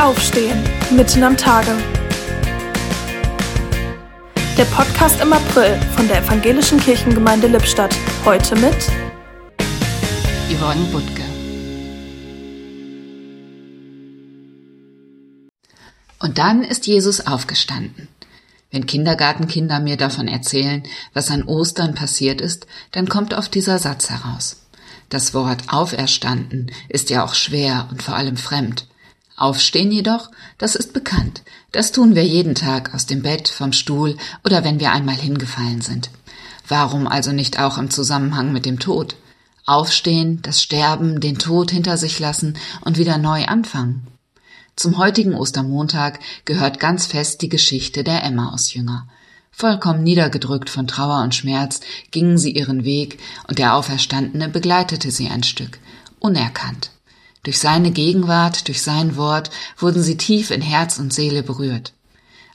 Aufstehen, mitten am Tage. Der Podcast im April von der Evangelischen Kirchengemeinde Lippstadt. Heute mit Yvonne Butke. Und dann ist Jesus aufgestanden. Wenn Kindergartenkinder mir davon erzählen, was an Ostern passiert ist, dann kommt oft dieser Satz heraus. Das Wort auferstanden ist ja auch schwer und vor allem fremd. Aufstehen jedoch, das ist bekannt. Das tun wir jeden Tag aus dem Bett, vom Stuhl oder wenn wir einmal hingefallen sind. Warum also nicht auch im Zusammenhang mit dem Tod? Aufstehen, das Sterben, den Tod hinter sich lassen und wieder neu anfangen. Zum heutigen Ostermontag gehört ganz fest die Geschichte der Emmausjünger. Vollkommen niedergedrückt von Trauer und Schmerz gingen sie ihren Weg und der Auferstandene begleitete sie ein Stück, unerkannt. Durch seine Gegenwart, durch sein Wort wurden sie tief in Herz und Seele berührt.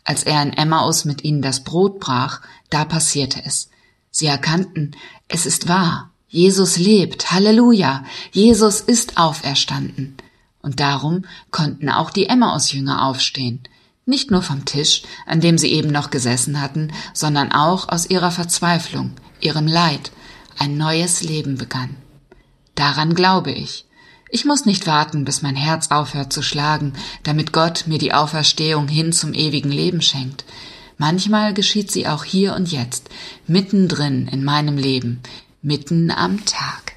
Als er in Emmaus mit ihnen das Brot brach, da passierte es. Sie erkannten, es ist wahr, Jesus lebt, Halleluja, Jesus ist auferstanden. Und darum konnten auch die Emmaus-Jünger aufstehen. Nicht nur vom Tisch, an dem sie eben noch gesessen hatten, sondern auch aus ihrer Verzweiflung, ihrem Leid. Ein neues Leben begann. Daran glaube ich. Ich muss nicht warten, bis mein Herz aufhört zu schlagen, damit Gott mir die Auferstehung hin zum ewigen Leben schenkt. Manchmal geschieht sie auch hier und jetzt, mittendrin in meinem Leben, mitten am Tag.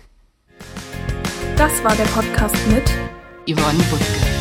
Das war der Podcast mit Yvonne Butke.